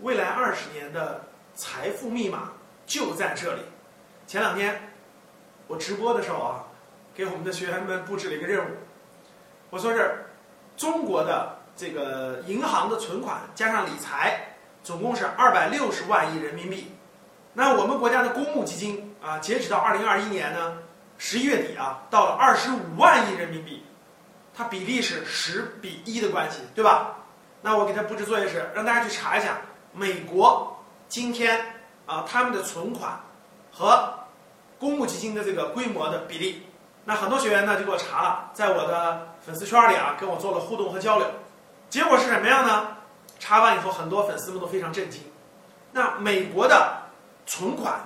未来二十年的财富密码就在这里。前两天我直播的时候啊，给我们的学员们布置了一个任务，我说是中国的这个银行的存款加上理财，总共是二百六十万亿人民币。那我们国家的公募基金啊，截止到二零二一年呢十一月底啊，到了二十五万亿人民币，它比例是十比一的关系，对吧？那我给他布置作业是让大家去查一下美国今天啊他们的存款和公募基金的这个规模的比例。那很多学员呢就给我查了，在我的粉丝圈里啊跟我做了互动和交流，结果是什么样呢？查完以后，很多粉丝们都非常震惊。那美国的存款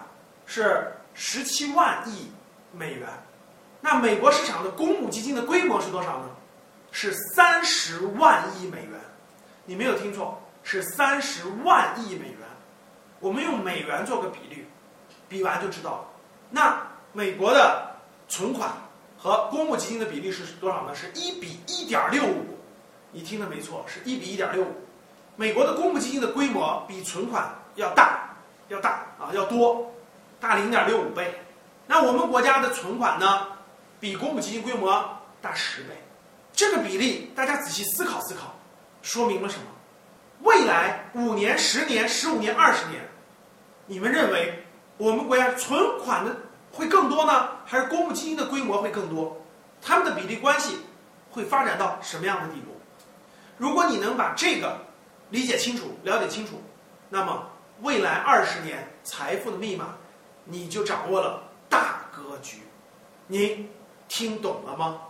是十七万亿美元，那美国市场的公募基金的规模是多少呢？是三十万亿美元。你没有听错，是三十万亿美元。我们用美元做个比率，比完就知道了。那美国的存款和公募基金的比例是多少呢？是一比一点六五。你听的没错，是一比一点六五。美国的公募基金的规模比存款要大，要大啊，要多，大零点六五倍。那我们国家的存款呢，比公募基金规模大十倍。这个比例，大家仔细思考思考。说明了什么？未来五年、十年、十五年、二十年，你们认为我们国家存款的会更多呢，还是公募基金的规模会更多？它们的比例关系会发展到什么样的地步？如果你能把这个理解清楚、了解清楚，那么未来二十年财富的密码，你就掌握了大格局。您听懂了吗？